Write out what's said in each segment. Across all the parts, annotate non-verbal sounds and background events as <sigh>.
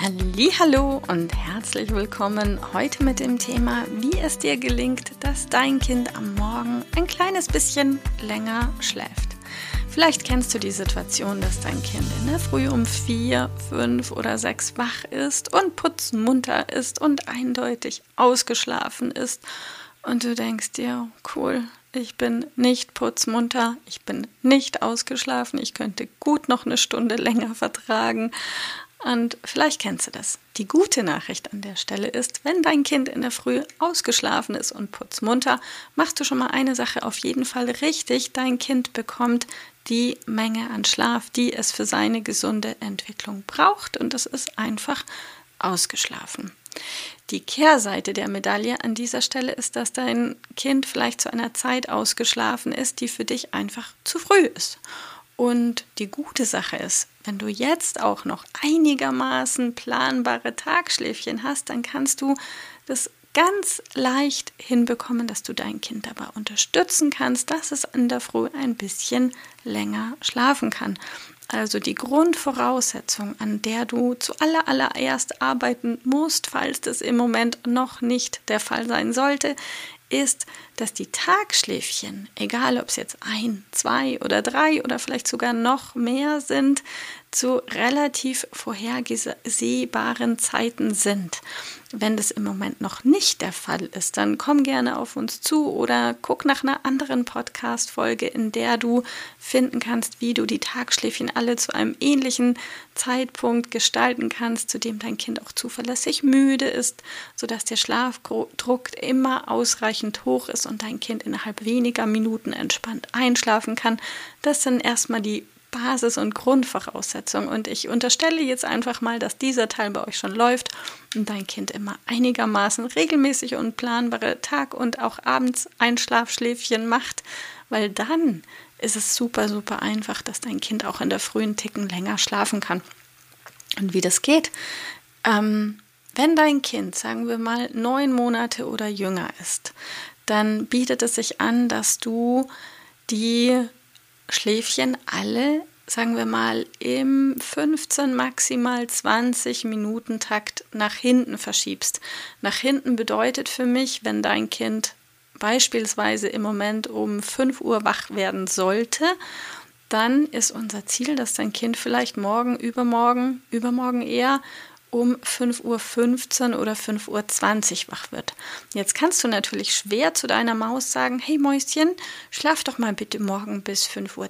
Hallo und herzlich willkommen heute mit dem Thema, wie es dir gelingt, dass dein Kind am Morgen ein kleines bisschen länger schläft. Vielleicht kennst du die Situation, dass dein Kind in der Früh um vier, fünf oder sechs wach ist und putzmunter ist und eindeutig ausgeschlafen ist. Und du denkst dir, cool, ich bin nicht putzmunter, ich bin nicht ausgeschlafen, ich könnte gut noch eine Stunde länger vertragen. Und vielleicht kennst du das. Die gute Nachricht an der Stelle ist, wenn dein Kind in der Früh ausgeschlafen ist und putzmunter, machst du schon mal eine Sache auf jeden Fall richtig. Dein Kind bekommt die Menge an Schlaf, die es für seine gesunde Entwicklung braucht. Und das ist einfach ausgeschlafen. Die Kehrseite der Medaille an dieser Stelle ist, dass dein Kind vielleicht zu einer Zeit ausgeschlafen ist, die für dich einfach zu früh ist. Und die gute Sache ist, wenn du jetzt auch noch einigermaßen planbare Tagschläfchen hast, dann kannst du das ganz leicht hinbekommen, dass du dein Kind dabei unterstützen kannst, dass es in der Früh ein bisschen länger schlafen kann. Also die Grundvoraussetzung, an der du zuallererst arbeiten musst, falls das im Moment noch nicht der Fall sein sollte, ist, dass die Tagschläfchen, egal ob es jetzt ein, zwei oder drei oder vielleicht sogar noch mehr sind, zu relativ vorhersehbaren Zeiten sind. Wenn das im Moment noch nicht der Fall ist, dann komm gerne auf uns zu oder guck nach einer anderen Podcast-Folge, in der du finden kannst, wie du die Tagschläfchen alle zu einem ähnlichen Zeitpunkt gestalten kannst, zu dem dein Kind auch zuverlässig müde ist, sodass der Schlafdruck immer ausreichend hoch ist und dein Kind innerhalb weniger Minuten entspannt einschlafen kann. Das sind erstmal die Basis- und Grundvoraussetzung. Und ich unterstelle jetzt einfach mal, dass dieser Teil bei euch schon läuft und dein Kind immer einigermaßen regelmäßig und planbare Tag- und auch abends Einschlafschläfchen macht, weil dann ist es super, super einfach, dass dein Kind auch in der frühen Ticken länger schlafen kann. Und wie das geht, ähm, wenn dein Kind, sagen wir mal, neun Monate oder jünger ist, dann bietet es sich an, dass du die Schläfchen alle, sagen wir mal, im 15, maximal 20 Minuten Takt nach hinten verschiebst. Nach hinten bedeutet für mich, wenn dein Kind beispielsweise im Moment um 5 Uhr wach werden sollte, dann ist unser Ziel, dass dein Kind vielleicht morgen, übermorgen, übermorgen eher um 5.15 Uhr oder 5.20 Uhr wach wird. Jetzt kannst du natürlich schwer zu deiner Maus sagen, hey Mäuschen, schlaf doch mal bitte morgen bis 5.20 Uhr.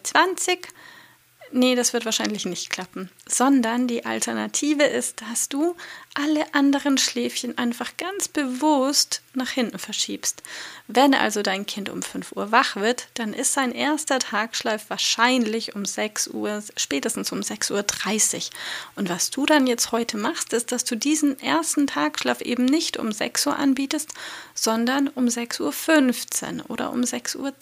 Nee, das wird wahrscheinlich nicht klappen. Sondern die Alternative ist, dass du alle anderen Schläfchen einfach ganz bewusst nach hinten verschiebst. Wenn also dein Kind um 5 Uhr wach wird, dann ist sein erster Tagschlaf wahrscheinlich um 6 Uhr, spätestens um 6.30 Uhr. Und was du dann jetzt heute machst, ist, dass du diesen ersten Tagschlaf eben nicht um 6 Uhr anbietest, sondern um 6.15 Uhr oder um 6.20 Uhr.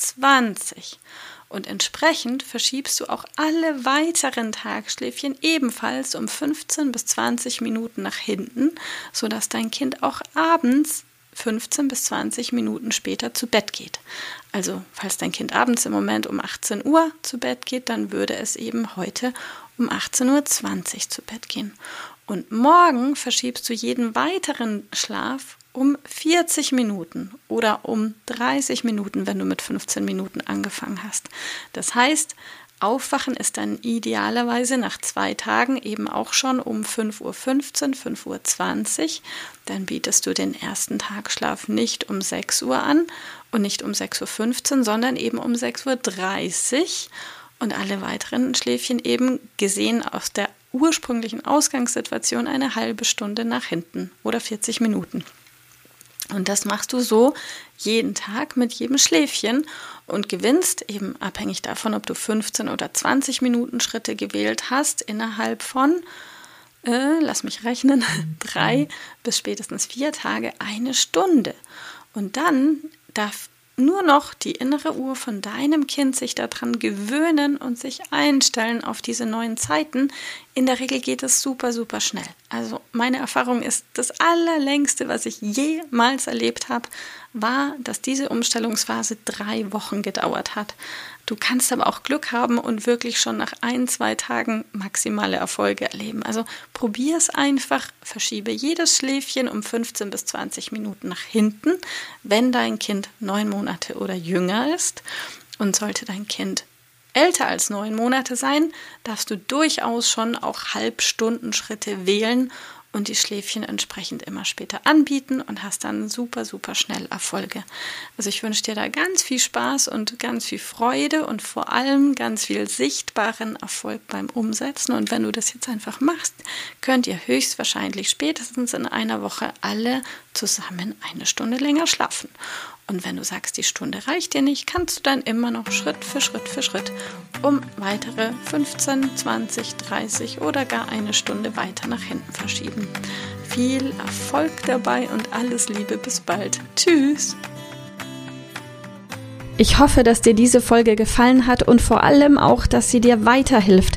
Und entsprechend verschiebst du auch alle weiteren Tagschläfchen ebenfalls um 15 bis 20 Minuten nach hinten, sodass dein Kind auch abends 15 bis 20 Minuten später zu Bett geht. Also, falls dein Kind abends im Moment um 18 Uhr zu Bett geht, dann würde es eben heute um 18.20 Uhr zu Bett gehen. Und morgen verschiebst du jeden weiteren Schlaf um 40 Minuten oder um 30 Minuten, wenn du mit 15 Minuten angefangen hast. Das heißt, Aufwachen ist dann idealerweise nach zwei Tagen eben auch schon um 5.15 Uhr, 5.20 Uhr. Dann bietest du den ersten Tagschlaf nicht um 6 Uhr an und nicht um 6.15 Uhr, sondern eben um 6.30 Uhr und alle weiteren Schläfchen eben gesehen aus der ursprünglichen Ausgangssituation eine halbe Stunde nach hinten oder 40 Minuten. Und das machst du so jeden Tag mit jedem Schläfchen und gewinnst eben abhängig davon, ob du 15 oder 20 Minuten Schritte gewählt hast, innerhalb von, äh, lass mich rechnen, <laughs> drei bis spätestens vier Tage eine Stunde. Und dann darf nur noch die innere Uhr von deinem Kind sich daran gewöhnen und sich einstellen auf diese neuen Zeiten. In der Regel geht es super, super schnell. Also meine Erfahrung ist, das allerlängste, was ich jemals erlebt habe, war, dass diese Umstellungsphase drei Wochen gedauert hat. Du kannst aber auch Glück haben und wirklich schon nach ein, zwei Tagen maximale Erfolge erleben. Also probier es einfach, verschiebe jedes Schläfchen um 15 bis 20 Minuten nach hinten, wenn dein Kind neun Monate oder jünger ist. Und sollte dein Kind älter als neun Monate sein, darfst du durchaus schon auch Halbstundenschritte wählen und die Schläfchen entsprechend immer später anbieten und hast dann super, super schnell Erfolge. Also ich wünsche dir da ganz viel Spaß und ganz viel Freude und vor allem ganz viel sichtbaren Erfolg beim Umsetzen. Und wenn du das jetzt einfach machst, könnt ihr höchstwahrscheinlich spätestens in einer Woche alle zusammen eine Stunde länger schlafen. Und wenn du sagst, die Stunde reicht dir nicht, kannst du dann immer noch Schritt für Schritt für Schritt um weitere 15, 20, 30 oder gar eine Stunde weiter nach hinten verschieben. Viel Erfolg dabei und alles Liebe, bis bald. Tschüss! Ich hoffe, dass dir diese Folge gefallen hat und vor allem auch, dass sie dir weiterhilft.